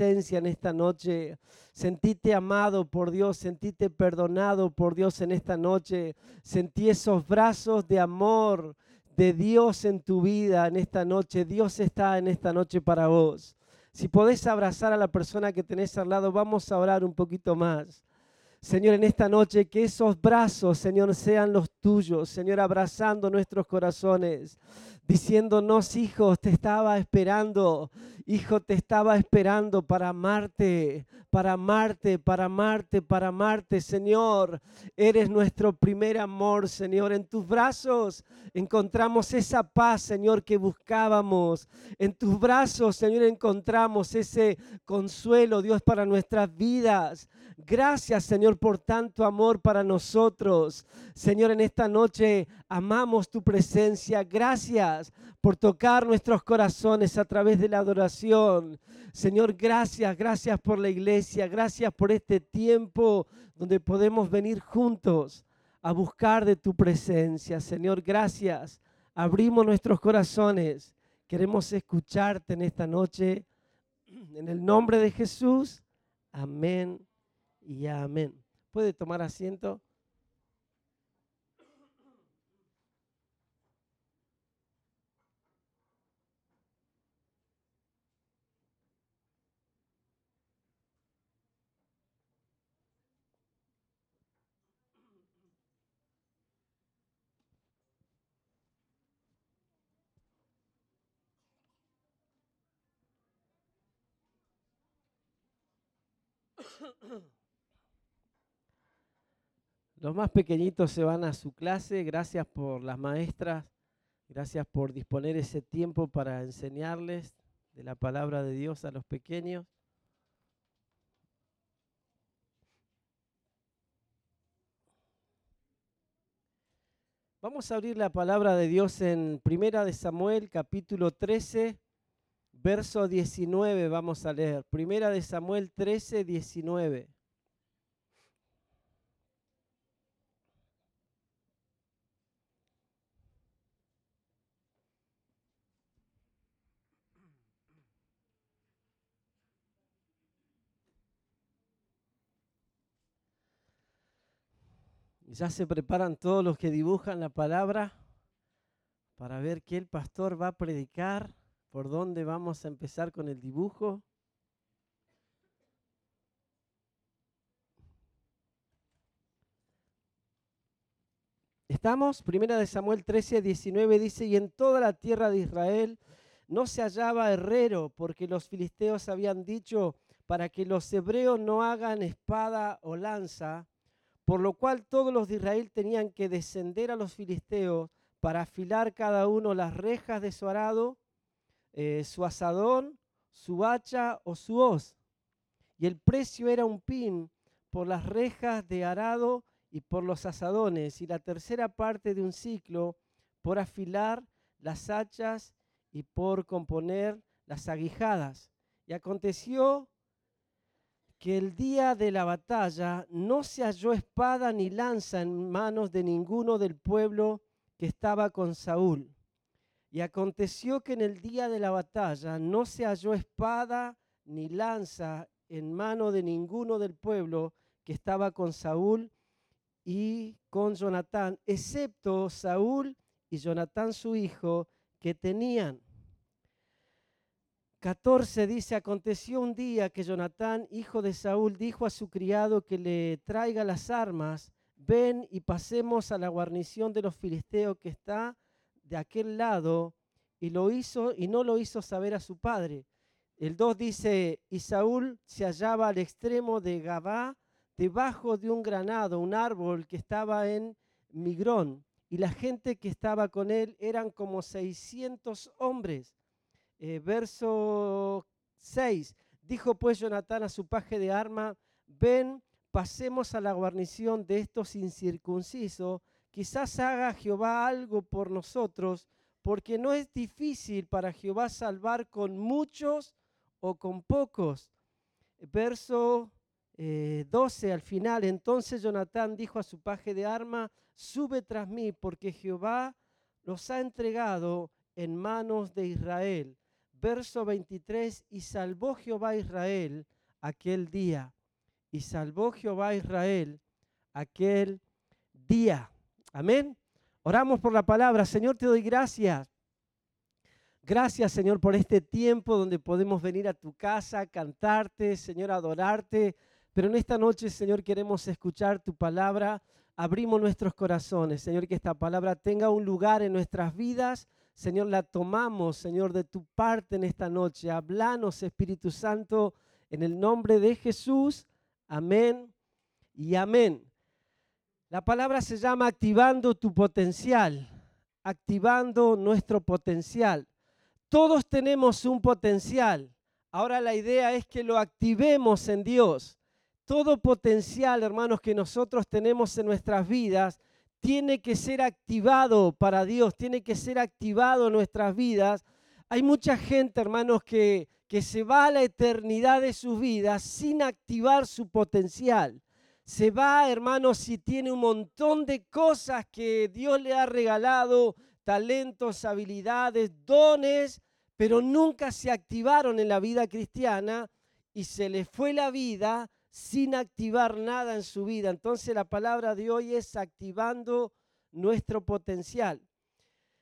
en esta noche. Sentite amado por Dios, sentite perdonado por Dios en esta noche. Sentí esos brazos de amor de Dios en tu vida en esta noche. Dios está en esta noche para vos. Si podés abrazar a la persona que tenés al lado, vamos a orar un poquito más. Señor, en esta noche que esos brazos, Señor, sean los tuyos, Señor, abrazando nuestros corazones, diciéndonos, hijos, te estaba esperando, hijo, te estaba esperando para amarte, para amarte, para amarte, para amarte, Señor. Eres nuestro primer amor, Señor. En tus brazos encontramos esa paz, Señor, que buscábamos. En tus brazos, Señor, encontramos ese consuelo, Dios, para nuestras vidas. Gracias, Señor, por tanto amor para nosotros. Señor, en esta noche amamos tu presencia. Gracias por tocar nuestros corazones a través de la adoración. Señor, gracias, gracias por la iglesia. Gracias por este tiempo donde podemos venir juntos a buscar de tu presencia. Señor, gracias. Abrimos nuestros corazones. Queremos escucharte en esta noche. En el nombre de Jesús. Amén y amén. ¿Puede tomar asiento? Los más pequeñitos se van a su clase. Gracias por las maestras. Gracias por disponer ese tiempo para enseñarles de la palabra de Dios a los pequeños. Vamos a abrir la palabra de Dios en Primera de Samuel, capítulo 13, verso 19. Vamos a leer. Primera de Samuel 13, 19. Ya se preparan todos los que dibujan la palabra para ver qué el pastor va a predicar, por dónde vamos a empezar con el dibujo. Estamos, primera de Samuel 13, 19 dice, y en toda la tierra de Israel no se hallaba herrero, porque los filisteos habían dicho, para que los hebreos no hagan espada o lanza, por lo cual todos los de Israel tenían que descender a los filisteos para afilar cada uno las rejas de su arado, eh, su asadón, su hacha o su hoz. Y el precio era un pin por las rejas de arado y por los asadones, y la tercera parte de un ciclo por afilar las hachas y por componer las aguijadas. Y aconteció que el día de la batalla no se halló espada ni lanza en manos de ninguno del pueblo que estaba con Saúl. Y aconteció que en el día de la batalla no se halló espada ni lanza en mano de ninguno del pueblo que estaba con Saúl y con Jonatán, excepto Saúl y Jonatán su hijo, que tenían. 14 dice, aconteció un día que Jonatán, hijo de Saúl, dijo a su criado que le traiga las armas, ven y pasemos a la guarnición de los filisteos que está de aquel lado, y lo hizo y no lo hizo saber a su padre. El 2 dice, y Saúl se hallaba al extremo de Gabá, debajo de un granado, un árbol que estaba en Migrón, y la gente que estaba con él eran como 600 hombres. Eh, verso 6. Dijo pues Jonatán a su paje de arma, ven, pasemos a la guarnición de estos incircuncisos, quizás haga Jehová algo por nosotros, porque no es difícil para Jehová salvar con muchos o con pocos. Verso 12 eh, al final, entonces Jonatán dijo a su paje de arma, sube tras mí, porque Jehová los ha entregado en manos de Israel verso 23, y salvó Jehová Israel aquel día, y salvó Jehová Israel aquel día. Amén. Oramos por la palabra. Señor, te doy gracias. Gracias, Señor, por este tiempo donde podemos venir a tu casa, cantarte, Señor, adorarte. Pero en esta noche, Señor, queremos escuchar tu palabra. Abrimos nuestros corazones, Señor, que esta palabra tenga un lugar en nuestras vidas. Señor, la tomamos, Señor, de tu parte en esta noche. Hablanos, Espíritu Santo, en el nombre de Jesús. Amén y amén. La palabra se llama activando tu potencial, activando nuestro potencial. Todos tenemos un potencial. Ahora la idea es que lo activemos en Dios. Todo potencial, hermanos, que nosotros tenemos en nuestras vidas, tiene que ser activado para Dios, tiene que ser activado en nuestras vidas. Hay mucha gente, hermanos, que, que se va a la eternidad de sus vidas sin activar su potencial. Se va, hermanos, si tiene un montón de cosas que Dios le ha regalado, talentos, habilidades, dones, pero nunca se activaron en la vida cristiana y se le fue la vida sin activar nada en su vida. Entonces la palabra de hoy es activando nuestro potencial.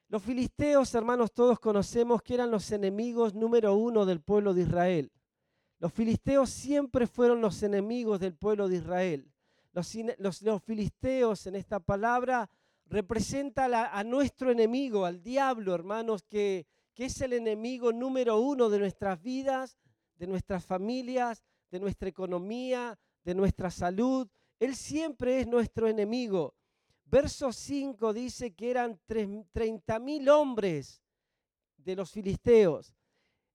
Los filisteos, hermanos, todos conocemos que eran los enemigos número uno del pueblo de Israel. Los filisteos siempre fueron los enemigos del pueblo de Israel. Los, filisteos en esta palabra representan a, nuestro enemigo, al diablo, hermanos, que, es el enemigo número uno de nuestras vidas, de nuestras familias, de nuestra economía, de nuestra salud. Él siempre es nuestro enemigo. Verso 5 dice que eran 30 mil hombres de los filisteos.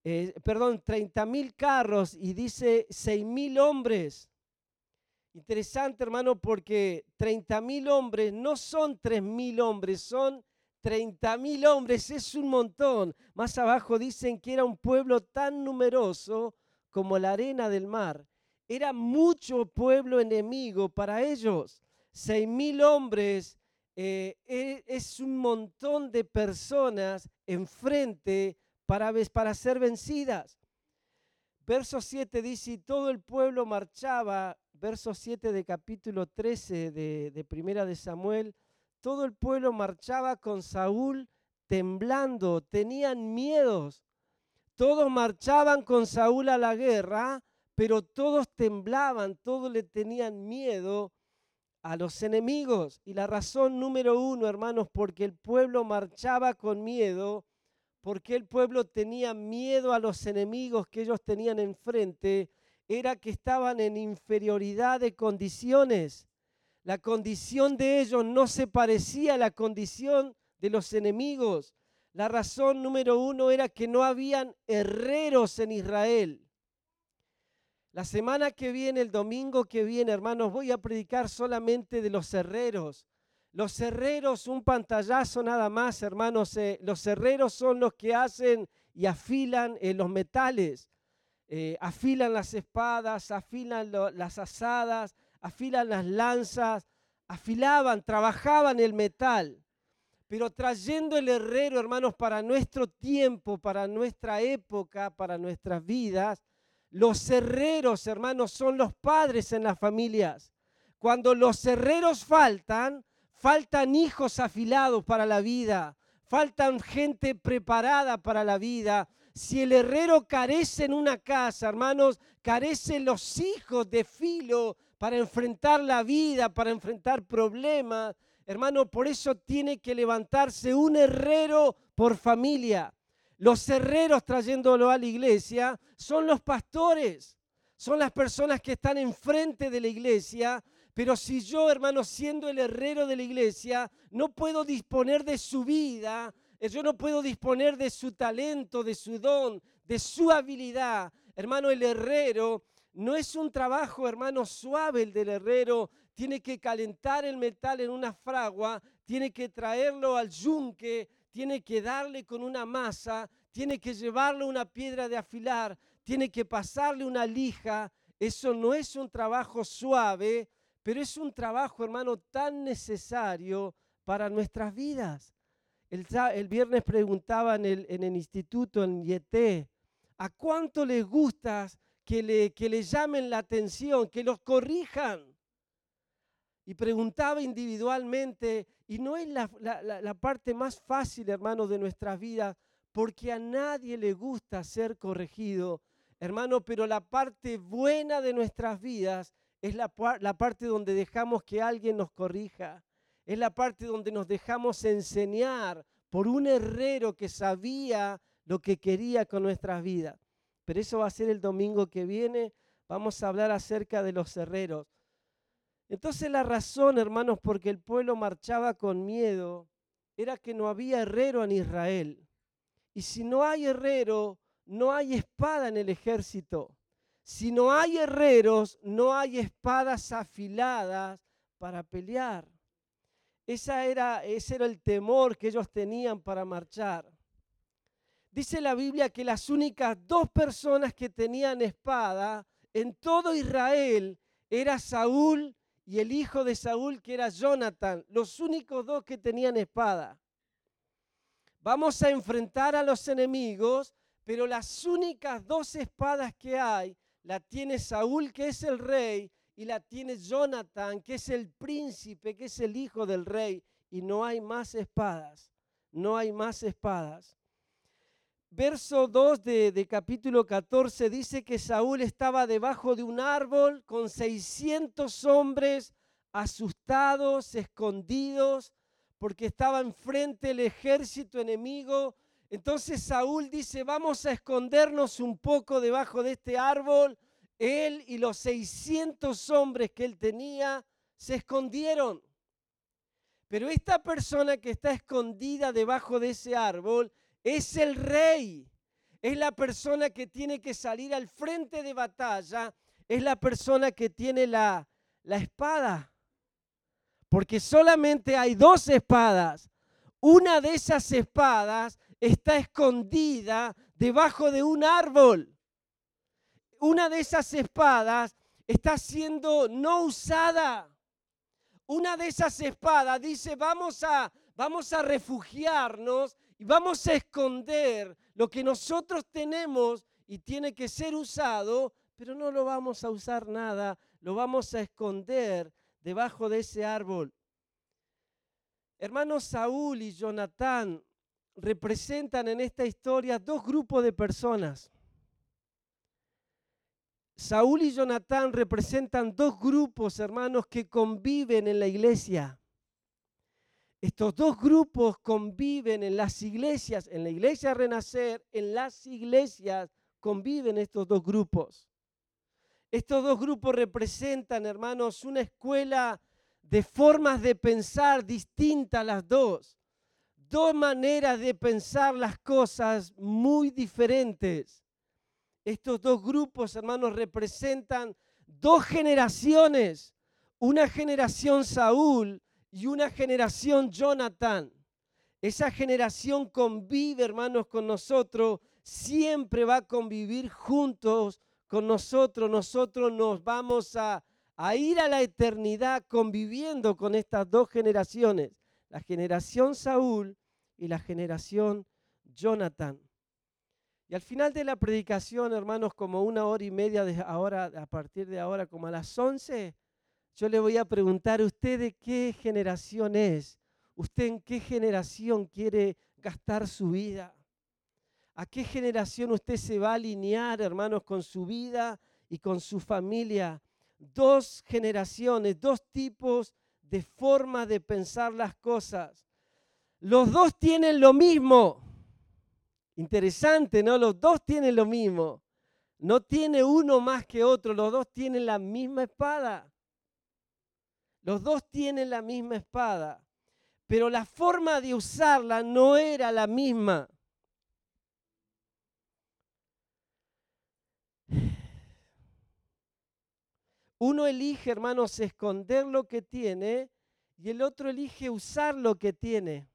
Eh, perdón, 30 mil carros y dice 6 mil hombres. Interesante, hermano, porque 30 mil hombres no son 3 mil hombres, son 30 mil hombres, es un montón. Más abajo dicen que era un pueblo tan numeroso como la arena del mar. Era mucho pueblo enemigo para ellos. Seis mil hombres eh, e, es un montón de personas enfrente para, para ser vencidas. Verso 7 dice, y todo el pueblo marchaba, verso 7 de capítulo 13 de, de Primera de Samuel, todo el pueblo marchaba con Saúl temblando, tenían miedos. Todos marchaban con Saúl a la guerra, pero todos temblaban, todos le tenían miedo a los enemigos. Y la razón número uno, hermanos, porque el pueblo marchaba con miedo, porque el pueblo tenía miedo a los enemigos que ellos tenían enfrente, era que estaban en inferioridad de condiciones. La condición de ellos no se parecía a la condición de los enemigos. La razón número uno era que no habían herreros en Israel. La semana que viene, el domingo que viene, hermanos, voy a predicar solamente de los herreros. Los herreros, un pantallazo nada más, hermanos. Eh, los herreros son los que hacen y afilan eh, los metales. Eh, afilan las espadas, afilan las asadas, afilan las lanzas, afilaban, trabajaban el metal. Pero trayendo el herrero, hermanos, para nuestro tiempo, para nuestra época, para nuestras vidas, los herreros, hermanos, son los padres en las familias. Cuando los herreros faltan, Faltan hijos afilados para la vida. Faltan gente preparada para la vida. Si el herrero carece en una casa, hermanos, carecen los hijos de filo para enfrentar la vida, para enfrentar problemas. Hermano, por eso tiene que levantarse un herrero por familia. Los herreros trayéndolo a la iglesia son los pastores, son las personas que están enfrente de la iglesia, pero si yo, hermano, siendo el herrero de la iglesia, no puedo disponer de su vida, eh, yo no puedo disponer de su talento, de su don, de su habilidad, hermano, el herrero no es un trabajo, hermano, suave el del herrero. Tiene que calentar el metal en una fragua, tiene que traerlo al yunque, tiene que darle con una masa, tiene que llevarle una piedra de afilar, tiene que pasarle una lija. Eso no es un trabajo suave, pero es un trabajo, hermano, tan necesario para nuestras vidas. El, viernes preguntaba en el, instituto, en YT, ¿A cuánto les gusta que le, que llamen la atención, que los corrijan? Y preguntaba individualmente, y no es la, la parte más fácil, hermanos, de nuestras vidas, porque a nadie le gusta ser corregido, hermano, pero la parte buena de nuestras vidas es la, parte donde dejamos que alguien nos corrija, es la parte donde nos dejamos enseñar por un herrero que sabía lo que quería con nuestras vidas. Pero eso va a ser el domingo que viene, vamos a hablar acerca de los herreros. Entonces la razón, hermanos, porque el pueblo marchaba con miedo, era que no había herrero en Israel. Y si no hay herrero, no hay espada en el ejército. Si no hay herreros, no hay espadas afiladas para pelear. Esa era, ese era el temor que ellos tenían para marchar. Dice la Biblia que las únicas dos personas que tenían espada en todo Israel era Saúl y el hijo de Saúl que era Jonathan, los únicos dos que tenían espada. Vamos a enfrentar a los enemigos pero las únicas dos espadas que hay, la tiene Saúl, que es el rey, y la tiene Jonathan, que es el príncipe, que es el hijo del rey, y no hay más espadas, no hay más espadas. Verso 2 de, de, capítulo 14 dice que Saúl estaba debajo de un árbol con 600 hombres asustados, escondidos, porque estaba enfrente el ejército enemigo entonces Saúl dice, vamos a escondernos un poco debajo de este árbol. Él y los 600 hombres que él tenía se escondieron. Pero esta persona que está escondida debajo de ese árbol es el rey. Es la persona que tiene que salir al frente de batalla. Es la persona que tiene la, la espada. Porque solamente hay dos espadas. Una de esas espadas está escondida debajo de un árbol. Una de esas espadas está siendo no usada. Una de esas espadas dice, vamos a, vamos a refugiarnos y vamos a esconder lo que nosotros tenemos y tiene que ser usado, pero no lo vamos a usar nada, lo vamos a esconder debajo de ese árbol. Hermanos Saúl y Jonatán representan en esta historia dos grupos de personas. Saúl y Jonatán representan dos grupos, hermanos, que conviven en la iglesia. Estos dos grupos conviven en las iglesias, en la iglesia Renacer, en las iglesias conviven estos dos grupos. Estos dos grupos representan, hermanos, una escuela de formas de pensar distintas las dos dos maneras de pensar las cosas muy diferentes. Estos dos grupos, hermanos, representan dos generaciones, una generación Saúl y una generación Jonathan. Esa generación convive, hermanos, con nosotros, siempre va a convivir juntos con nosotros. Nosotros nos vamos a, a ir a la eternidad conviviendo con estas dos generaciones la generación Saúl y la generación Jonathan. Y al final de la predicación, hermanos, como una hora y media de ahora, a partir de ahora, como a las once, yo le voy a preguntar a usted de qué generación es. ¿Usted en qué generación quiere gastar su vida? ¿A qué generación usted se va a alinear, hermanos, con su vida y con su familia? Dos generaciones, dos tipos de forma de pensar las cosas. Los dos tienen lo mismo. Interesante, ¿no? Los dos tienen lo mismo. No tiene uno más que otro, los dos tienen la misma espada. Los dos tienen la misma espada, pero la forma de usarla no era la misma. Uno elige, hermanos, esconder lo que tiene y el otro elige usar lo que tiene.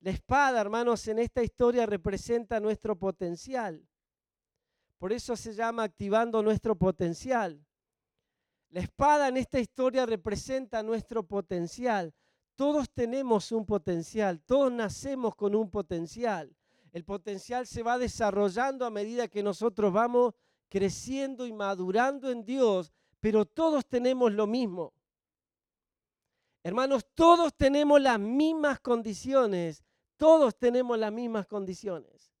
La espada, hermanos, en esta historia representa nuestro potencial. Por eso se llama activando nuestro potencial. La espada en esta historia representa nuestro potencial. Todos tenemos un potencial, todos nacemos con un potencial. El potencial se va desarrollando a medida que nosotros vamos creciendo y madurando en Dios, pero todos tenemos lo mismo. Hermanos, todos tenemos las mismas condiciones, todos tenemos las mismas condiciones.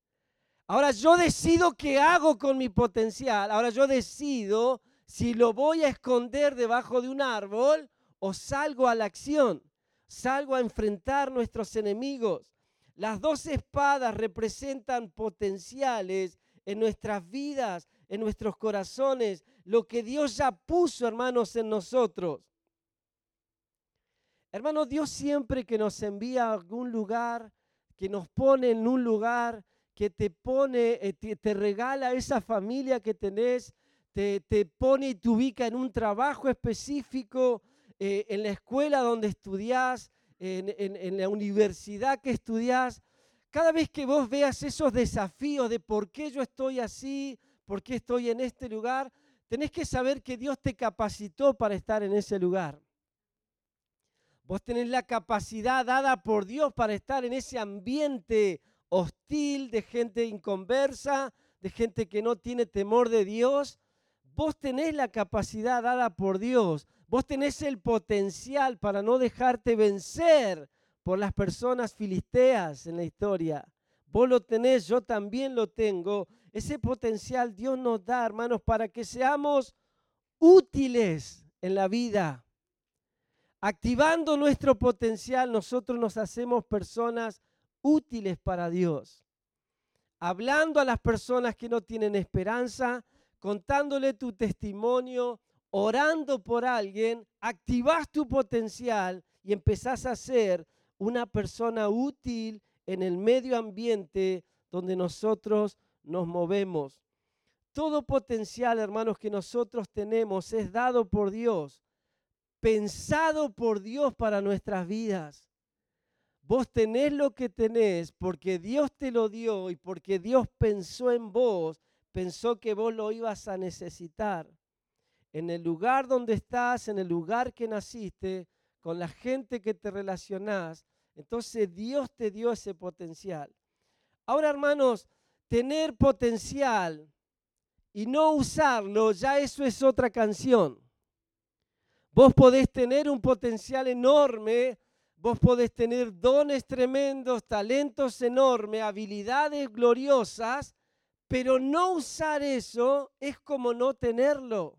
Ahora yo decido qué hago con mi potencial, ahora yo decido si lo voy a esconder debajo de un árbol o salgo a la acción, salgo a enfrentar nuestros enemigos. Las dos espadas representan potenciales en nuestras vidas, en nuestros corazones, lo que Dios ya puso, hermanos, en nosotros. Hermanos, Dios siempre que nos envía a algún lugar, que nos pone en un lugar, que te pone, eh, te, regala esa familia que tenés, te, pone y te ubica en un trabajo específico, eh, en la escuela donde estudiás, en, en la universidad que estudiás. Cada vez que vos veas esos desafíos de por qué yo estoy así, por qué estoy en este lugar, tenés que saber que Dios te capacitó para estar en ese lugar. Vos tenés la capacidad dada por Dios para estar en ese ambiente hostil de gente inconversa, de gente que no tiene temor de Dios. Vos tenés la capacidad dada por Dios. Vos tenés el potencial para no dejarte vencer por las personas filisteas en la historia. Vos lo tenés, yo también lo tengo. Ese potencial Dios nos da, hermanos, para que seamos útiles en la vida. Activando nuestro potencial, nosotros nos hacemos personas útiles para Dios. Hablando a las personas que no tienen esperanza, contándole tu testimonio, orando por alguien, activas tu potencial y empezás a ser una persona útil en el medio ambiente donde nosotros nos movemos. Todo potencial, hermanos, que nosotros tenemos es dado por Dios, pensado por Dios para nuestras vidas. Vos tenés lo que tenés porque Dios te lo dio y porque Dios pensó en vos, pensó que vos lo ibas a necesitar. En el lugar donde estás, en el lugar que naciste, con la gente que te relacionás, entonces Dios te dio ese potencial. Ahora, hermanos, tener potencial y no usarlo, ya eso es otra canción. Vos podés tener un potencial enorme, vos podés tener dones tremendos, talentos enormes, habilidades gloriosas, pero no usar eso es como no tenerlo.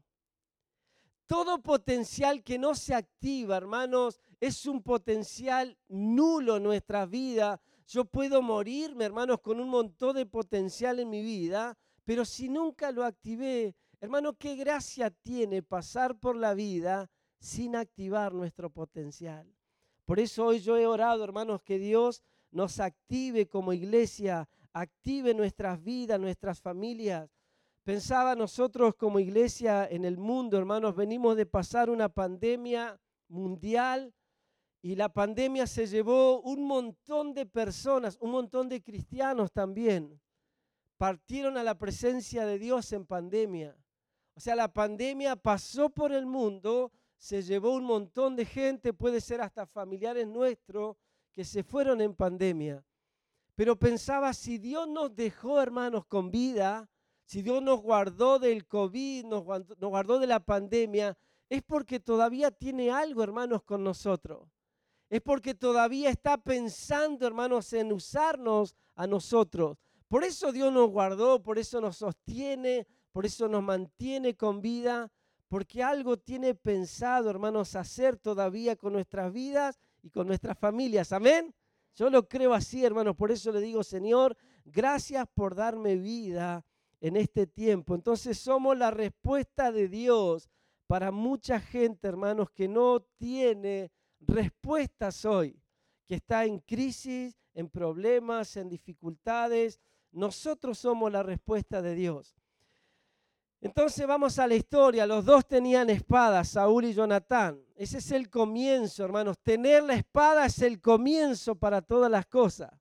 Todo potencial que no se activa, hermanos, es un potencial nulo en nuestra vida yo puedo morirme, hermanos, con un montón de potencial en mi vida, pero si nunca lo activé, hermano, qué gracia tiene pasar por la vida sin activar nuestro potencial. Por eso hoy yo he orado, hermanos, que Dios nos active como iglesia, active nuestras vidas, nuestras familias. Pensaba nosotros como iglesia en el mundo, hermanos, venimos de pasar una pandemia mundial y la pandemia se llevó un montón de personas, un montón de cristianos también. Partieron a la presencia de Dios en pandemia. O sea, la pandemia pasó por el mundo, se llevó un montón de gente, puede ser hasta familiares nuestros, que se fueron en pandemia. Pero pensaba, si Dios nos dejó, hermanos, con vida, si Dios nos guardó del COVID, nos guardó de la pandemia, es porque todavía tiene algo, hermanos, con nosotros es porque todavía está pensando, hermanos, en usarnos a nosotros. Por eso Dios nos guardó, por eso nos sostiene, por eso nos mantiene con vida, porque algo tiene pensado, hermanos, hacer todavía con nuestras vidas y con nuestras familias. Amén. Yo lo creo así, hermanos. Por eso le digo, Señor, gracias por darme vida en este tiempo. Entonces somos la respuesta de Dios para mucha gente, hermanos, que no tiene respuestas hoy, que está en crisis, en problemas, en dificultades. Nosotros somos la respuesta de Dios. Entonces vamos a la historia. Los dos tenían espadas, Saúl y Jonatán. Ese es el comienzo, hermanos. Tener la espada es el comienzo para todas las cosas.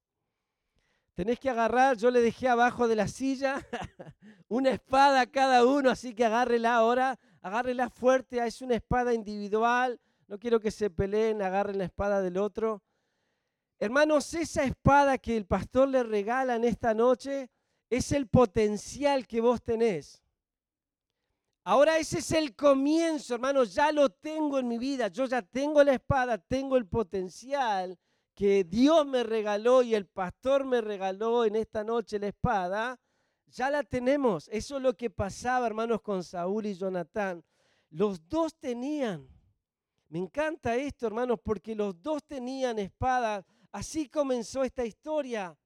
Tenés que agarrar, yo le dejé abajo de la silla una espada a cada uno, así que agárrela ahora, agárrela fuerte, es una espada individual, no quiero que se peleen, agarren la espada del otro. Hermanos, esa espada que el pastor le regala en esta noche es el potencial que vos tenés. Ahora ese es el comienzo, hermanos, ya lo tengo en mi vida, yo ya tengo la espada, tengo el potencial que Dios me regaló y el pastor me regaló en esta noche la espada, ya la tenemos. Eso es lo que pasaba, hermanos, con Saúl y Jonatán. Los dos tenían. Me encanta esto, hermanos, porque los dos tenían espada. Así comenzó esta historia.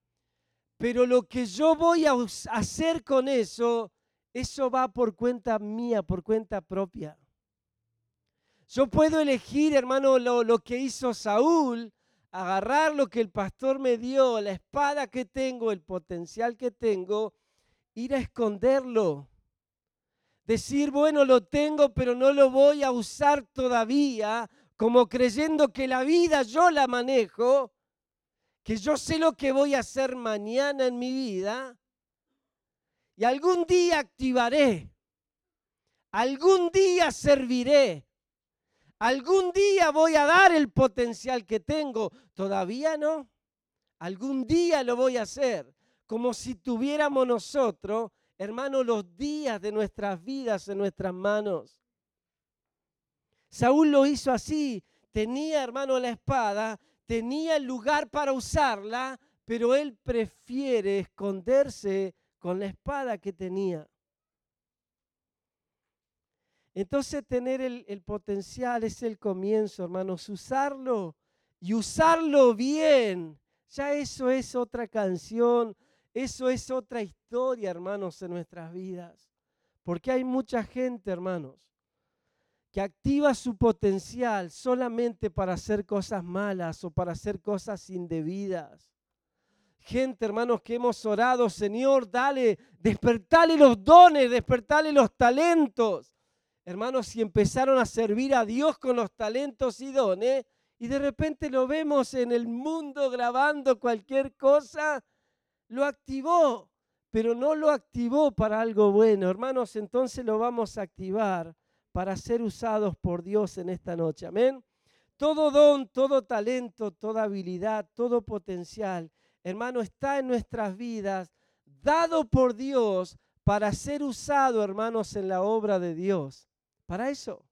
Pero lo que yo voy a hacer con eso, eso va por cuenta mía, por cuenta propia. Yo puedo elegir, hermano, lo, que hizo Saúl, agarrar lo que el pastor me dio, la espada que tengo, el potencial que tengo, ir a esconderlo. Decir, bueno, lo tengo, pero no lo voy a usar todavía, como creyendo que la vida yo la manejo, que yo sé lo que voy a hacer mañana en mi vida, y algún día activaré, algún día serviré, algún día voy a dar el potencial que tengo, todavía no, algún día lo voy a hacer como si tuviéramos nosotros, hermanos, los días de nuestras vidas en nuestras manos. Saúl lo hizo así, tenía, hermano, la espada, tenía el lugar para usarla, pero él prefiere esconderse con la espada que tenía. Entonces tener el, el, potencial es el comienzo, hermanos, usarlo y usarlo bien. Ya eso es otra canción, eso es otra historia, hermanos, en nuestras vidas. Porque hay mucha gente, hermanos, que activa su potencial solamente para hacer cosas malas o para hacer cosas indebidas. Gente, hermanos, que hemos orado, Señor, dale, despertale los dones, despertale los talentos. Hermanos, y empezaron a servir a Dios con los talentos y dones, y de repente lo vemos en el mundo grabando cualquier cosa lo activó, pero no lo activó para algo bueno. Hermanos, entonces lo vamos a activar para ser usados por Dios en esta noche. Amén. Todo don, todo talento, toda habilidad, todo potencial, hermano, está en nuestras vidas, dado por Dios para ser usado, hermanos, en la obra de Dios. Para eso.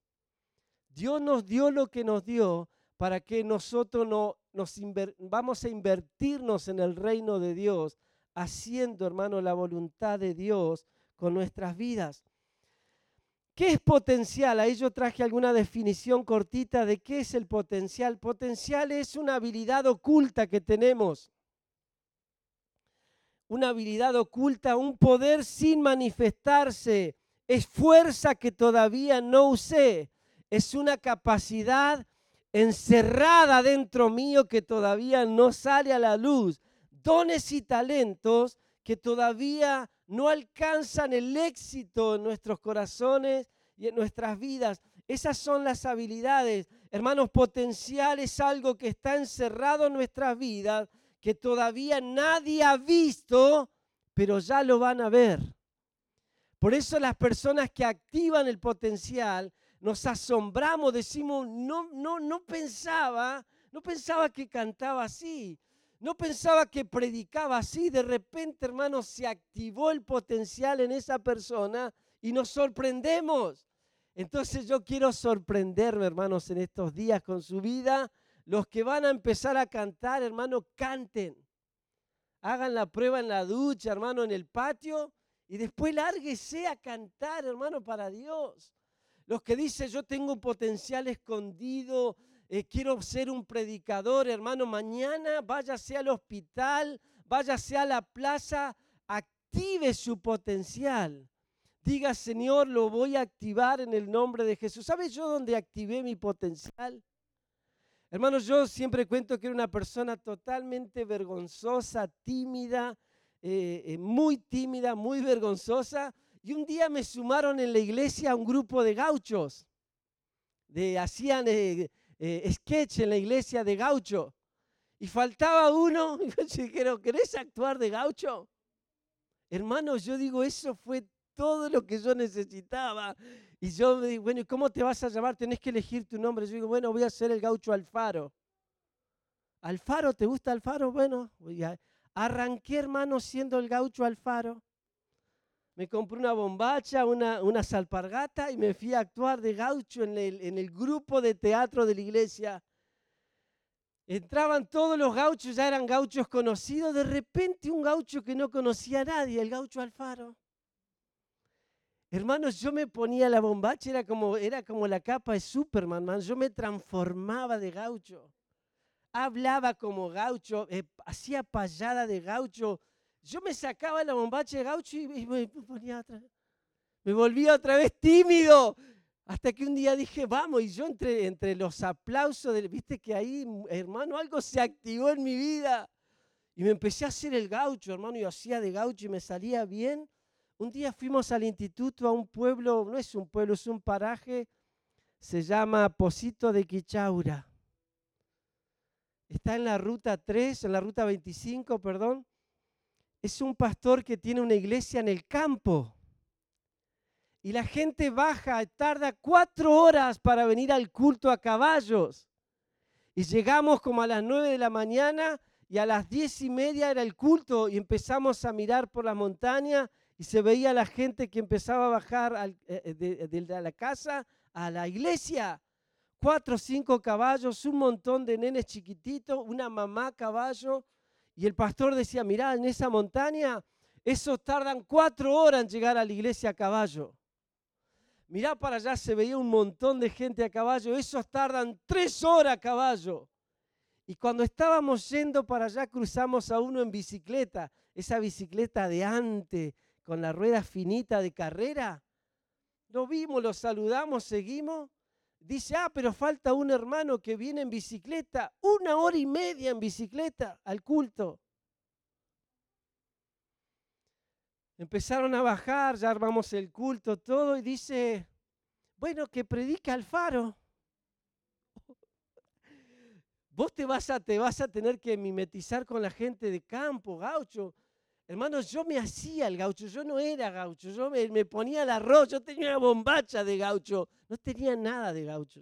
Dios nos dio lo que nos dio para que nosotros no, nos vamos a invertirnos en el reino de Dios haciendo, hermano, la voluntad de Dios con nuestras vidas. ¿Qué es potencial? Ahí yo traje alguna definición cortita de qué es el potencial. Potencial es una habilidad oculta que tenemos. Una habilidad oculta, un poder sin manifestarse. Es fuerza que todavía no usé. Es una capacidad encerrada dentro mío que todavía no sale a la luz dones y talentos que todavía no alcanzan el éxito en nuestros corazones y en nuestras vidas. Esas son las habilidades. Hermanos, potencial es algo que está encerrado en nuestras vidas, que todavía nadie ha visto, pero ya lo van a ver. Por eso las personas que activan el potencial nos asombramos, decimos, no, no, no pensaba, no pensaba que cantaba así. No pensaba que predicaba así. De repente, hermanos, se activó el potencial en esa persona y nos sorprendemos. Entonces yo quiero sorprenderme, hermanos, en estos días con su vida. Los que van a empezar a cantar, hermano, canten. Hagan la prueba en la ducha, hermano, en el patio. Y después lárguese a cantar, hermano, para Dios. Los que dicen, yo tengo un potencial escondido, eh, quiero ser un predicador, hermano, mañana váyase al hospital, váyase a la plaza, active su potencial. Diga, Señor, lo voy a activar en el nombre de Jesús. ¿Sabes yo dónde activé mi potencial? Hermanos, yo siempre cuento que era una persona totalmente vergonzosa, tímida, eh, eh, muy tímida, muy vergonzosa. Y un día me sumaron en la iglesia a un grupo de gauchos. De, hacían eh, sketch en la iglesia de gaucho. Y faltaba uno, y yo dijeron, ¿querés actuar de gaucho? Hermanos, yo digo, eso fue todo lo que yo necesitaba. Y yo me digo, bueno, ¿y cómo te vas a llamar? Tenés que elegir tu nombre. Yo digo, bueno, voy a ser el gaucho Alfaro. Alfaro, ¿te gusta Alfaro? Bueno, arranqué, hermano, siendo el gaucho Alfaro. Me compré una bombacha, una, una salpargata y me fui a actuar de gaucho en el, en el grupo de teatro de la iglesia. Entraban todos los gauchos, ya eran gauchos conocidos. De repente un gaucho que no conocía a nadie, el gaucho Alfaro. Hermanos, yo me ponía la bombacha, era como, era como la capa de Superman, man. yo me transformaba de gaucho. Hablaba como gaucho, eh, hacía payada de gaucho. Yo me sacaba la bombacha de gaucho y, me ponía otra Me volvía otra vez tímido. Hasta que un día dije, vamos, y yo entre, entre los aplausos, viste que ahí, hermano, algo se activó en mi vida. Y me empecé a hacer el gaucho, hermano, yo hacía de gaucho y me salía bien. Un día fuimos al instituto a un pueblo, no es un pueblo, es un paraje, se llama Posito de Quichaura. Está en la ruta 3, en la ruta 25, perdón. Es un pastor que tiene una iglesia en el campo. Y la gente baja, tarda cuatro horas para venir al culto a caballos. Y llegamos como a las nueve de la mañana y a las diez y media era el culto y empezamos a mirar por la montaña y se veía la gente que empezaba a bajar eh, eh, de, la casa a la iglesia. Cuatro o cinco caballos, un montón de nenes chiquititos, una mamá caballo. Y el pastor decía, mirá, en esa montaña, esos tardan cuatro horas en llegar a la iglesia a caballo. Mirá para allá, se veía un montón de gente a caballo, esos tardan tres horas a caballo. Y cuando estábamos yendo para allá, cruzamos a uno en bicicleta, esa bicicleta de antes, con la rueda finita de carrera. Lo vimos, lo saludamos, seguimos. Dice, ah, pero falta un hermano que viene en bicicleta, una hora y media en bicicleta al culto. Empezaron a bajar, ya armamos el culto, todo, y dice, bueno, que predica al faro. Vos te vas, a, te vas a tener que mimetizar con la gente de campo, gaucho. Hermanos, yo me hacía el gaucho, yo no era gaucho, yo me, ponía el arroz, yo tenía una bombacha de gaucho, no tenía nada de gaucho.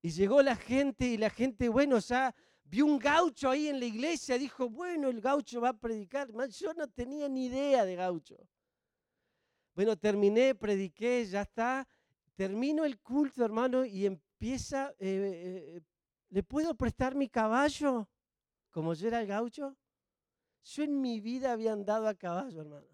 Y llegó la gente y la gente, bueno, ya vio un gaucho ahí en la iglesia, dijo, bueno, el gaucho va a predicar. Yo no tenía ni idea de gaucho. Bueno, terminé, prediqué, ya está. Termino el culto, hermano, y empieza, eh, eh, eh, ¿le puedo prestar mi caballo? Como yo era el gaucho. Yo en mi vida había andado a caballo, hermano.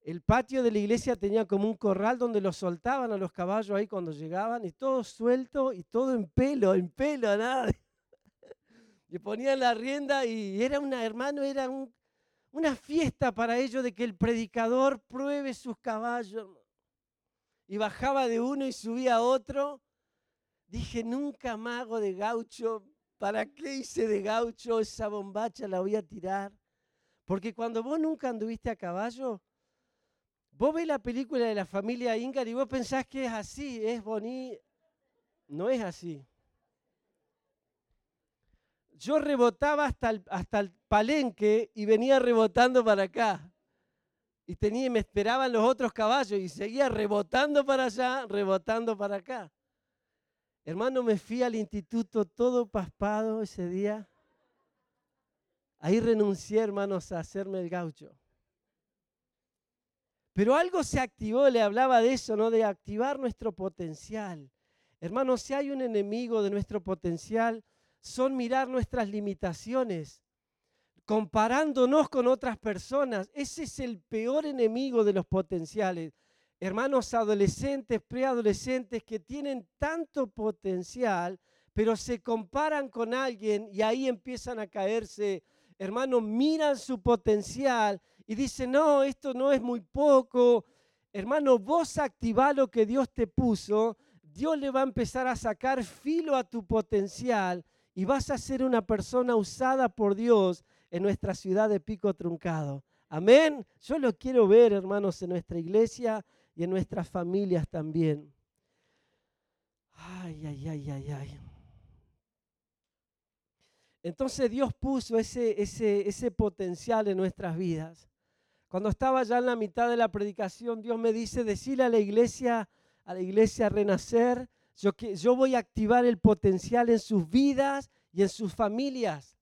El patio de la iglesia tenía como un corral donde los soltaban a los caballos ahí cuando llegaban y todo suelto y todo en pelo, en pelo, nada. Le ponían la rienda y era una, hermano, era una fiesta para ellos de que el predicador pruebe sus caballos. Y bajaba de uno y subía a otro. Dije, nunca mago de gaucho ¿Para qué hice de gaucho esa bombacha? La voy a tirar. Porque cuando vos nunca anduviste a caballo, vos ves la película de la familia Ingar y vos pensás que es así, es bonito. No es así. Yo rebotaba hasta el, hasta el palenque y venía rebotando para acá. Y tenía, me esperaban los otros caballos y seguía rebotando para allá, rebotando para acá. Hermano, me fui al instituto todo paspado ese día. Ahí renuncié, hermanos, a hacerme el gaucho. Pero algo se activó, le hablaba de eso, ¿no? De activar nuestro potencial. Hermanos, si hay un enemigo de nuestro potencial, son mirar nuestras limitaciones, comparándonos con otras personas. Ese es el peor enemigo de los potenciales hermanos adolescentes, preadolescentes que tienen tanto potencial, pero se comparan con alguien y ahí empiezan a caerse. Hermanos, miran su potencial y dicen, no, esto no es muy poco. Hermano, vos activá lo que Dios te puso, Dios le va a empezar a sacar filo a tu potencial y vas a ser una persona usada por Dios en nuestra ciudad de Pico Truncado. Amén. Yo lo quiero ver, hermanos, en nuestra iglesia y en nuestras familias también. Ay, ay, ay, ay, ay. Entonces Dios puso ese, ese, ese potencial en nuestras vidas. Cuando estaba ya en la mitad de la predicación, Dios me dice, decirle a la iglesia, a la iglesia renacer, Yo, que, yo voy a activar el potencial en sus vidas y en sus familias.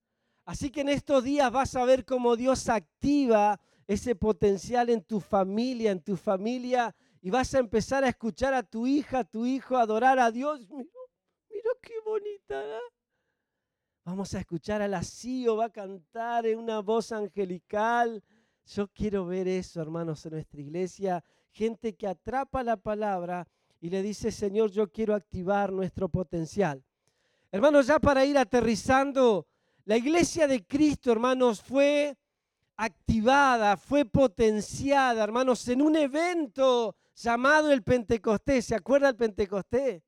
Así que en estos días vas a ver cómo Dios activa ese potencial en tu familia, en tu familia, y vas a empezar a escuchar a tu hija, a tu hijo, adorar a Dios. Mira, mira qué bonita. ¿eh? Vamos a escuchar a la CIO, va a cantar en una voz angelical. Yo quiero ver eso, hermanos, en nuestra iglesia. Gente que atrapa la palabra y le dice, Señor, yo quiero activar nuestro potencial. Hermanos, ya para ir aterrizando, la iglesia de Cristo, hermanos, fue activada, fue potenciada, hermanos, en un evento llamado el Pentecostés. ¿Se acuerda el Pentecostés?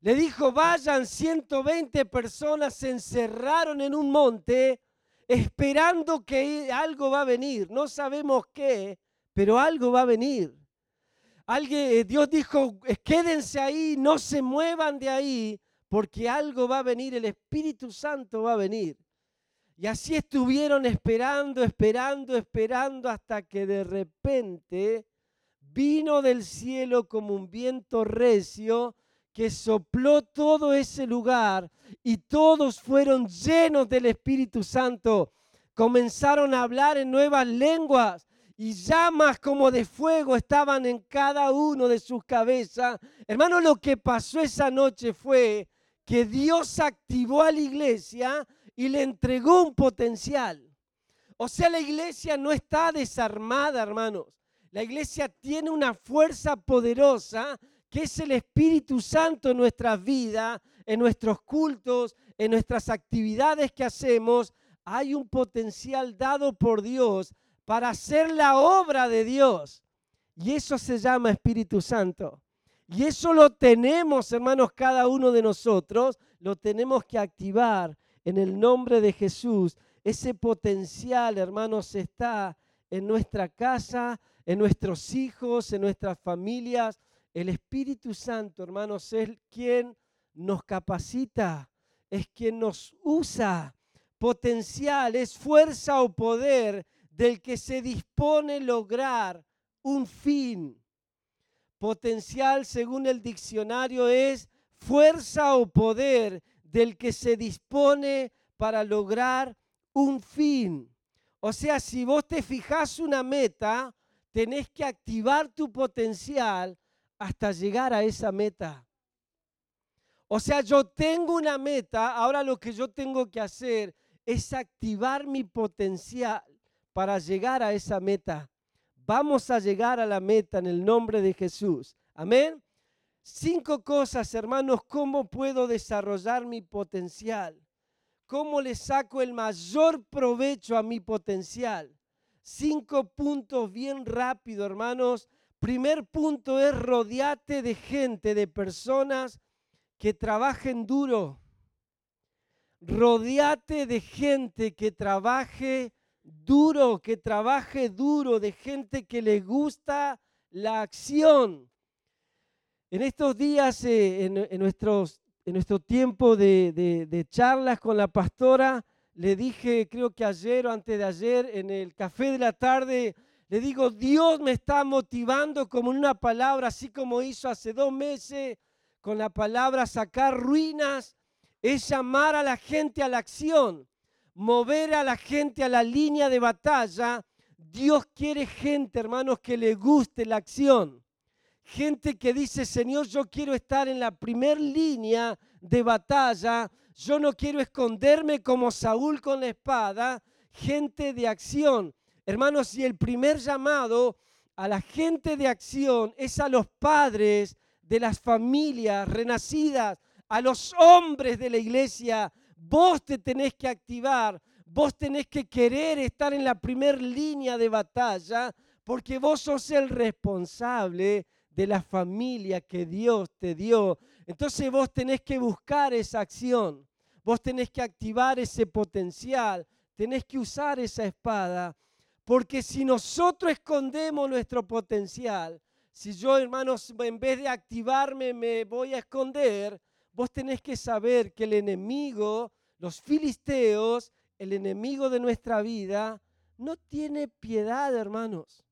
Le dijo, vayan 120 personas, se encerraron en un monte esperando que algo va a venir. No sabemos qué, pero algo va a venir. Alguien, eh, Dios dijo, quédense ahí, no se muevan de ahí, porque algo va a venir, el Espíritu Santo va a venir. Y así estuvieron esperando, esperando, esperando, hasta que de repente vino del cielo como un viento recio que sopló todo ese lugar y todos fueron llenos del Espíritu Santo. Comenzaron a hablar en nuevas lenguas y llamas como de fuego estaban en cada uno de sus cabezas. Hermano, lo que pasó esa noche fue que Dios activó a la iglesia y le entregó un potencial. O sea, la iglesia no está desarmada, hermanos. La iglesia tiene una fuerza poderosa que es el Espíritu Santo en nuestras vidas, en nuestros cultos, en nuestras actividades que hacemos, hay un potencial dado por Dios para hacer la obra de Dios. Y eso se llama Espíritu Santo. Y eso lo tenemos, hermanos, cada uno de nosotros, lo tenemos que activar en el nombre de Jesús. Ese potencial, hermanos, está en nuestra casa, en nuestros hijos, en nuestras familias, el Espíritu Santo, hermanos, es quien nos capacita, es quien nos usa. Potencial es fuerza o poder del que se dispone lograr un fin. Potencial, según el diccionario, es fuerza o poder del que se dispone para lograr un fin. O sea, si vos te fijas una meta, tenés que activar tu potencial hasta llegar a esa meta. O sea, yo tengo una meta, ahora lo que yo tengo que hacer es activar mi potencial para llegar a esa meta. Vamos a llegar a la meta en el nombre de Jesús. Amén. Cinco cosas, hermanos, cómo puedo desarrollar mi potencial. ¿Cómo le saco el mayor provecho a mi potencial? Cinco puntos bien rápido, hermanos, Primer punto es rodeate de gente, de personas que trabajen duro. Rodeate de gente que trabaje duro, que trabaje duro, de gente que le gusta la acción. En estos días, eh, en, nuestros, en nuestro tiempo de, de charlas con la pastora, le dije, creo que ayer o antes de ayer, en el café de la tarde, le digo, Dios me está motivando como una palabra, así como hizo hace dos meses con la palabra sacar ruinas, es llamar a la gente a la acción, mover a la gente a la línea de batalla. Dios quiere gente, hermanos, que le guste la acción. Gente que dice, Señor, yo quiero estar en la primer línea de batalla. Yo no quiero esconderme como Saúl con la espada. Gente de acción Hermanos, y el primer llamado a la gente de acción es a los padres de las familias renacidas, a los hombres de la iglesia. Vos te tenés que activar, vos tenés que querer estar en la primera línea de batalla, porque vos sos el responsable de la familia que Dios te dio. Entonces vos tenés que buscar esa acción, vos tenés que activar ese potencial, tenés que usar esa espada porque si nosotros escondemos nuestro potencial, si yo, hermanos, en vez de activarme me voy a esconder, vos tenés que saber que el enemigo, los filisteos, el enemigo de nuestra vida, no tiene piedad, hermanos.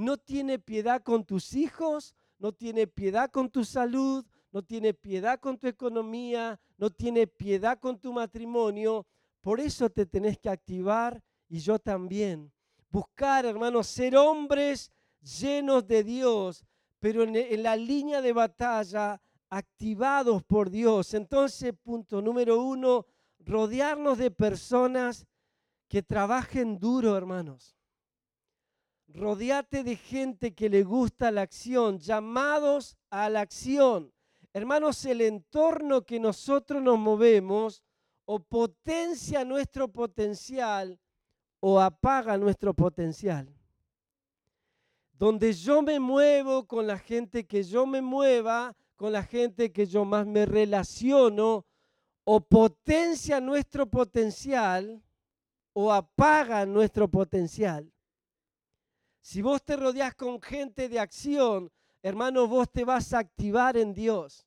No tiene piedad con tus hijos, no tiene piedad con tu salud, no tiene piedad con tu economía, no tiene piedad con tu matrimonio. Por eso te tenés que activar y yo también. Buscar, hermanos, ser hombres llenos de Dios, pero en, la línea de batalla activados por Dios. Entonces, punto número uno, rodearnos de personas que trabajen duro, hermanos. Rodeate de gente que le gusta la acción, llamados a la acción. Hermanos, el entorno que nosotros nos movemos o potencia nuestro potencial o apaga nuestro potencial. Donde yo me muevo con la gente que yo me mueva, con la gente que yo más me relaciono, o potencia nuestro potencial o apaga nuestro potencial. Si vos te rodeás con gente de acción, hermano, vos te vas a activar en Dios.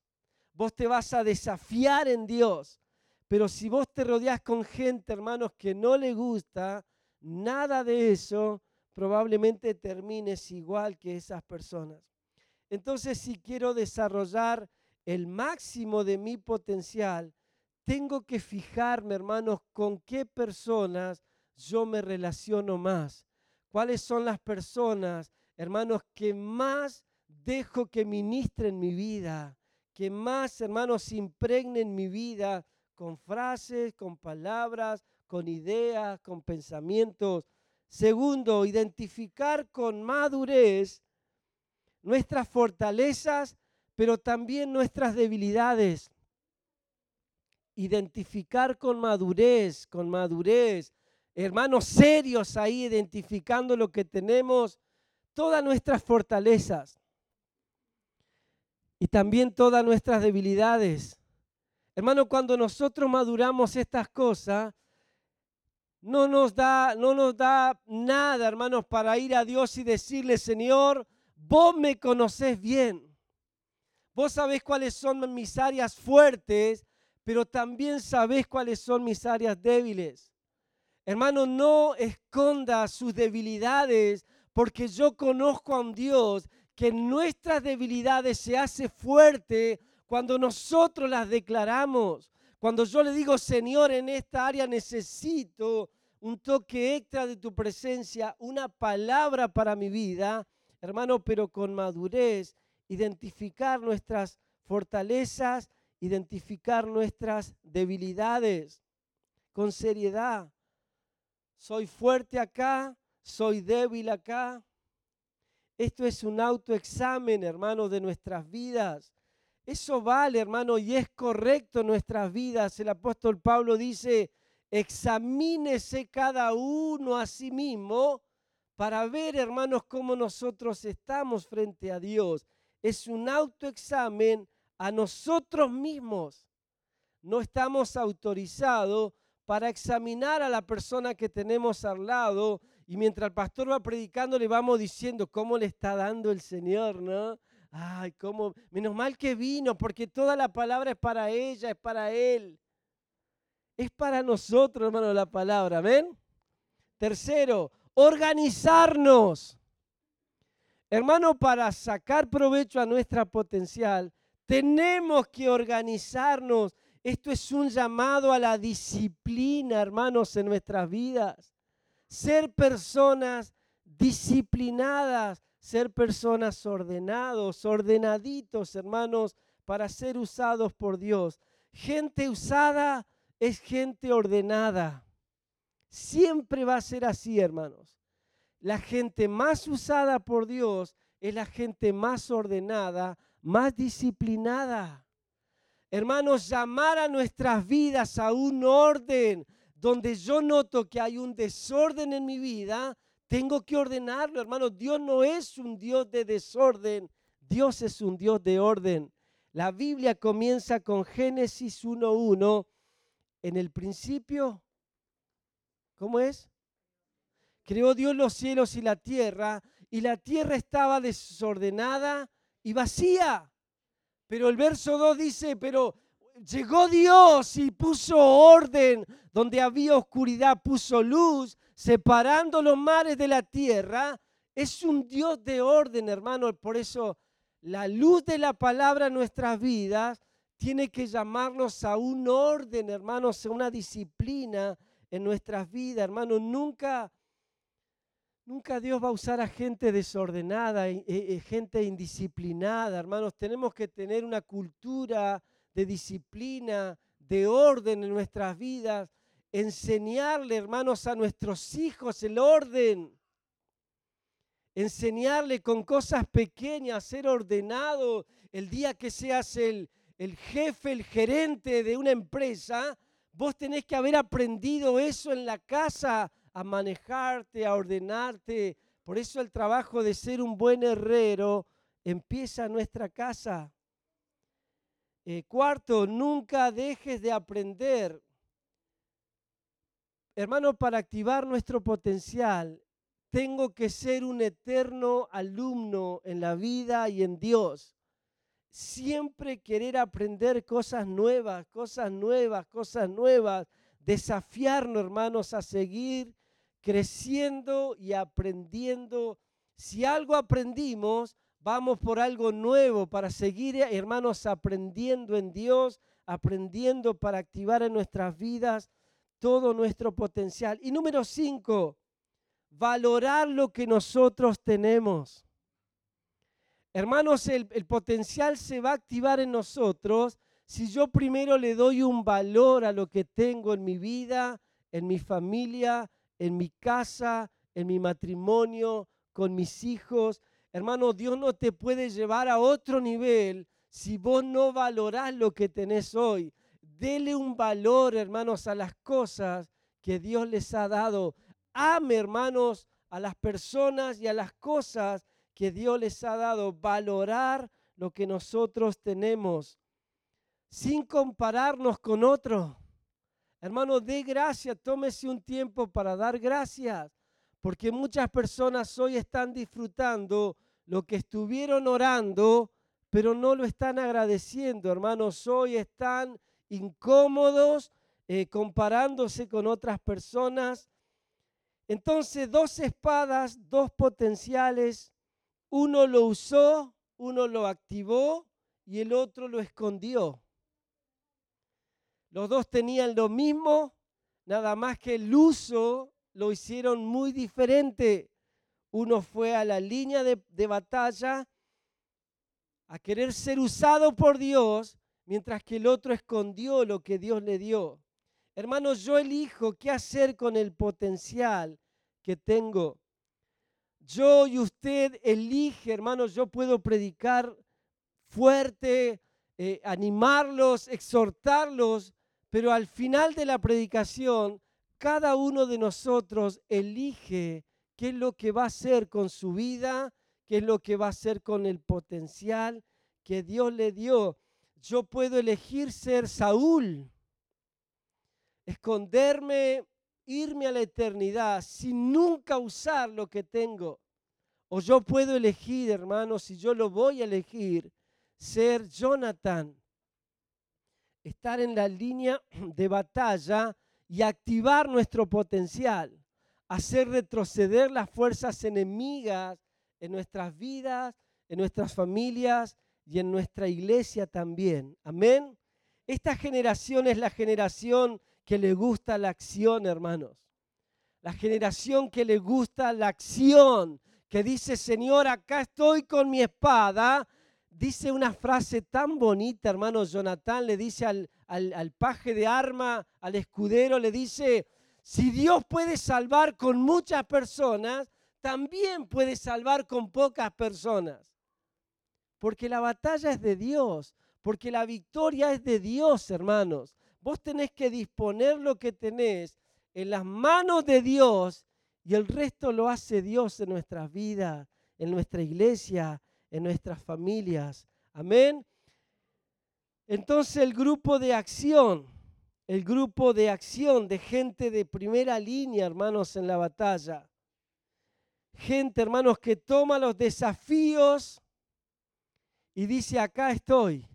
Vos te vas a desafiar en Dios. Pero si vos te rodeás con gente, hermanos, que no le gusta nada de eso, probablemente termines igual que esas personas. Entonces, si quiero desarrollar el máximo de mi potencial, tengo que fijarme, hermanos, con qué personas yo me relaciono más. ¿Cuáles son las personas, hermanos, que más dejo que ministren mi vida? Que más, hermanos, impregnen mi vida con frases, con palabras, con ideas, con pensamientos. Segundo, identificar con madurez nuestras fortalezas, pero también nuestras debilidades identificar con madurez, con madurez, hermanos serios ahí identificando lo que tenemos, todas nuestras fortalezas y también todas nuestras debilidades. Hermano, cuando nosotros maduramos estas cosas, no nos da, no nos da nada, hermanos, para ir a Dios y decirle, Señor, vos me conocés bien. Vos sabés cuáles son mis áreas fuertes pero también sabes cuáles son mis áreas débiles. Hermano, no esconda sus debilidades, porque yo conozco a un Dios que en nuestras debilidades se hace fuerte cuando nosotros las declaramos. Cuando yo le digo, Señor, en esta área necesito un toque extra de tu presencia, una palabra para mi vida, hermano, pero con madurez, identificar nuestras fortalezas identificar nuestras debilidades con seriedad. Soy fuerte acá, soy débil acá. Esto es un autoexamen, hermano, de nuestras vidas. Eso vale, hermano, y es correcto en nuestras vidas. El apóstol Pablo dice, examínese cada uno a sí mismo para ver, hermanos, cómo nosotros estamos frente a Dios. Es un autoexamen a nosotros mismos. No estamos autorizados para examinar a la persona que tenemos al lado y mientras el pastor va predicando le vamos diciendo cómo le está dando el Señor, ¿no? Ay, cómo, menos mal que vino, porque toda la palabra es para ella, es para él. Es para nosotros, hermano, la palabra, ¿ven? Tercero, organizarnos. Hermano, para sacar provecho a nuestra potencial, tenemos que organizarnos. Esto es un llamado a la disciplina, hermanos, en nuestras vidas. Ser personas disciplinadas, ser personas ordenados, ordenaditos, hermanos, para ser usados por Dios. Gente usada es gente ordenada. Siempre va a ser así, hermanos. La gente más usada por Dios es la gente más ordenada, más disciplinada. Hermanos, llamar a nuestras vidas a un orden donde yo noto que hay un desorden en mi vida, tengo que ordenarlo, hermanos. Dios no es un Dios de desorden, Dios es un Dios de orden. La Biblia comienza con Génesis 1.1. En el principio, ¿cómo es? Creó Dios los cielos y la tierra, y la tierra estaba desordenada y vacía. Pero el verso 2 dice, pero llegó Dios y puso orden donde había oscuridad, puso luz, separando los mares de la tierra. Es un Dios de orden, hermano. Por eso la luz de la palabra en nuestras vidas tiene que llamarnos a un orden, hermanos, a una disciplina en nuestras vidas, hermanos. Nunca, nunca Dios va a usar a gente desordenada, eh, eh, gente indisciplinada, hermanos. Tenemos que tener una cultura de disciplina, de orden en nuestras vidas, enseñarle, hermanos, a nuestros hijos el orden enseñarle con cosas pequeñas, ser ordenado. El día que seas el, el jefe, el gerente de una empresa, vos tenés que haber aprendido eso en la casa, a manejarte, a ordenarte. Por eso el trabajo de ser un buen herrero empieza en nuestra casa. Eh, cuarto, nunca dejes de aprender. Hermano, para activar nuestro potencial tengo que ser un eterno alumno en la vida y en Dios. Siempre querer aprender cosas nuevas, cosas nuevas, cosas nuevas. Desafiarnos, hermanos, a seguir creciendo y aprendiendo. Si algo aprendimos, vamos por algo nuevo para seguir, hermanos, aprendiendo en Dios, aprendiendo para activar en nuestras vidas todo nuestro potencial. Y número cinco, valorar lo que nosotros tenemos. Hermanos, el, potencial se va a activar en nosotros si yo primero le doy un valor a lo que tengo en mi vida, en mi familia, en mi casa, en mi matrimonio, con mis hijos. Hermano, Dios no te puede llevar a otro nivel si vos no valorás lo que tenés hoy. Dele un valor, hermanos, a las cosas que Dios les ha dado. Ame, hermanos, a las personas y a las cosas que Dios les ha dado. Valorar lo que nosotros tenemos sin compararnos con otro. Hermano, dé gracias, tómese un tiempo para dar gracias, porque muchas personas hoy están disfrutando lo que estuvieron orando, pero no lo están agradeciendo, hermanos. Hoy están incómodos eh, comparándose con otras personas entonces, dos espadas, dos potenciales, uno lo usó, uno lo activó y el otro lo escondió. Los dos tenían lo mismo, nada más que el uso lo hicieron muy diferente. Uno fue a la línea de, batalla a querer ser usado por Dios, mientras que el otro escondió lo que Dios le dio. Hermanos, yo elijo qué hacer con el potencial que tengo. Yo y usted elige, hermanos, yo puedo predicar fuerte, eh, animarlos, exhortarlos, pero al final de la predicación, cada uno de nosotros elige qué es lo que va a hacer con su vida, qué es lo que va a hacer con el potencial que Dios le dio. Yo puedo elegir ser Saúl esconderme, irme a la eternidad sin nunca usar lo que tengo. O yo puedo elegir, hermanos, si yo lo voy a elegir, ser Jonathan, estar en la línea de batalla y activar nuestro potencial, hacer retroceder las fuerzas enemigas en nuestras vidas, en nuestras familias y en nuestra iglesia también. Amén. Esta generación es la generación que le gusta la acción, hermanos. La generación que le gusta la acción, que dice, Señor, acá estoy con mi espada. Dice una frase tan bonita, hermano Jonathan, le dice al, al paje de arma, al escudero, le dice, si Dios puede salvar con muchas personas, también puede salvar con pocas personas. Porque la batalla es de Dios, porque la victoria es de Dios, hermanos. Vos tenés que disponer lo que tenés en las manos de Dios y el resto lo hace Dios en nuestras vidas, en nuestra iglesia, en nuestras familias. Amén. Entonces el grupo de acción, el grupo de acción de gente de primera línea, hermanos, en la batalla. Gente, hermanos, que toma los desafíos y dice, acá estoy.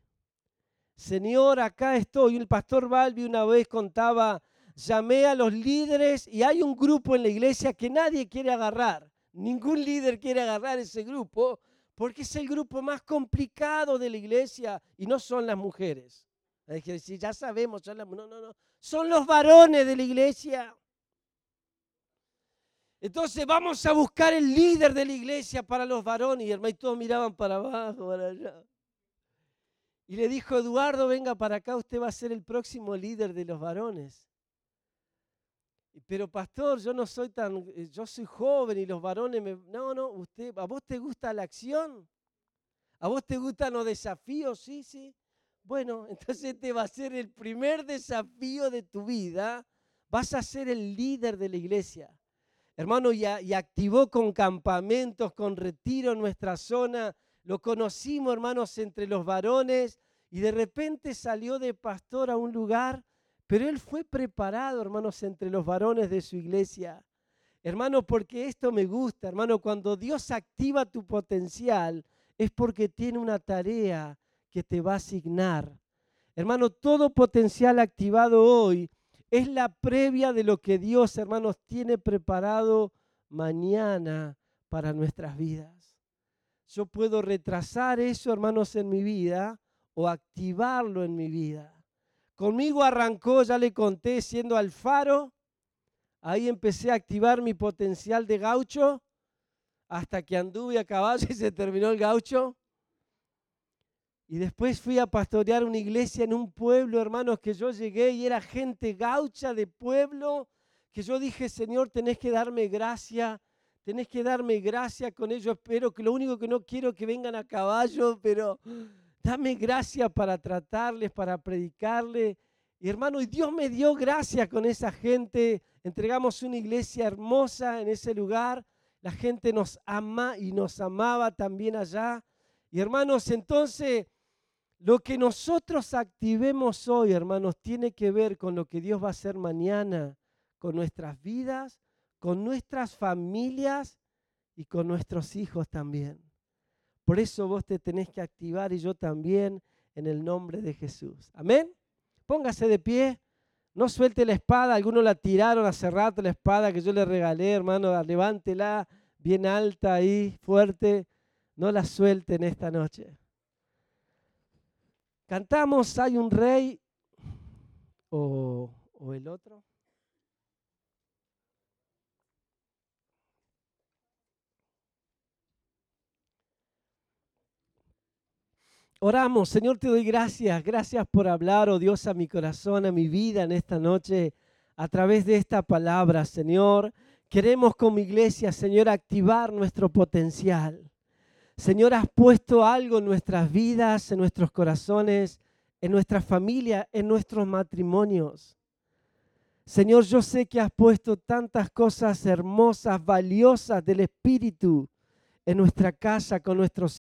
Señor, acá estoy. El pastor Balbi una vez contaba, llamé a los líderes y hay un grupo en la iglesia que nadie quiere agarrar. Ningún líder quiere agarrar ese grupo Porque es el grupo más complicado de la iglesia y no son las mujeres. Hay que decir, ya sabemos, son no, no, no. Son los varones de la iglesia. Entonces vamos a buscar el líder de la iglesia para los varones. Y hermano, y todos miraban para abajo, para allá. Y le dijo, Eduardo, venga para acá, usted va a ser el próximo líder de los varones. Pero pastor, yo no soy tan, eh, yo soy joven y los varones me... No, no, usted, ¿a vos te gusta la acción? ¿A vos te gustan los desafíos? Sí, sí. Bueno, entonces este va a ser el primer desafío de tu vida. Vas a ser el líder de la iglesia. Hermano, y, y activó con campamentos, con retiro en nuestra zona lo conocimos, hermanos, entre los varones y de repente salió de pastor a un lugar, pero él fue preparado, hermanos, entre los varones de su iglesia. Hermano, porque esto me gusta, hermano, cuando Dios activa tu potencial es porque tiene una tarea que te va a asignar. Hermano, todo potencial activado hoy es la previa de lo que Dios, hermanos, tiene preparado mañana para nuestras vidas yo puedo retrasar eso, hermanos, en mi vida o activarlo en mi vida. Conmigo arrancó, ya le conté, siendo alfaro. Ahí empecé a activar mi potencial de gaucho hasta que anduve a caballo y se terminó el gaucho. Y después fui a pastorear una iglesia en un pueblo, hermanos, que yo llegué y era gente gaucha de pueblo, que yo dije, Señor, tenés que darme gracia tenés que darme gracia con ellos. Espero que lo único que no quiero es que vengan a caballo, pero dame gracia para tratarles, para predicarles. Y hermano, y Dios me dio gracia con esa gente. Entregamos una iglesia hermosa en ese lugar. La gente nos ama y nos amaba también allá. Y hermanos, entonces lo que nosotros activemos hoy, hermanos, tiene que ver con lo que Dios va a hacer mañana con nuestras vidas con nuestras familias y con nuestros hijos también. Por eso vos te tenés que activar y yo también en el nombre de Jesús. Amén. Póngase de pie. No suelte la espada. Algunos la tiraron hace rato, la espada que yo le regalé, hermano. Levántela bien alta ahí, fuerte. No la suelten esta noche. Cantamos, hay un rey o, o el otro. Oramos, Señor, te doy gracias. Gracias por hablar, oh Dios, a mi corazón, a mi vida en esta noche, a través de esta palabra, Señor. Queremos como iglesia, Señor, activar nuestro potencial. Señor, has puesto algo en nuestras vidas, en nuestros corazones, en nuestra familia, en nuestros matrimonios. Señor, yo sé que has puesto tantas cosas hermosas, valiosas del Espíritu en nuestra casa, con nuestros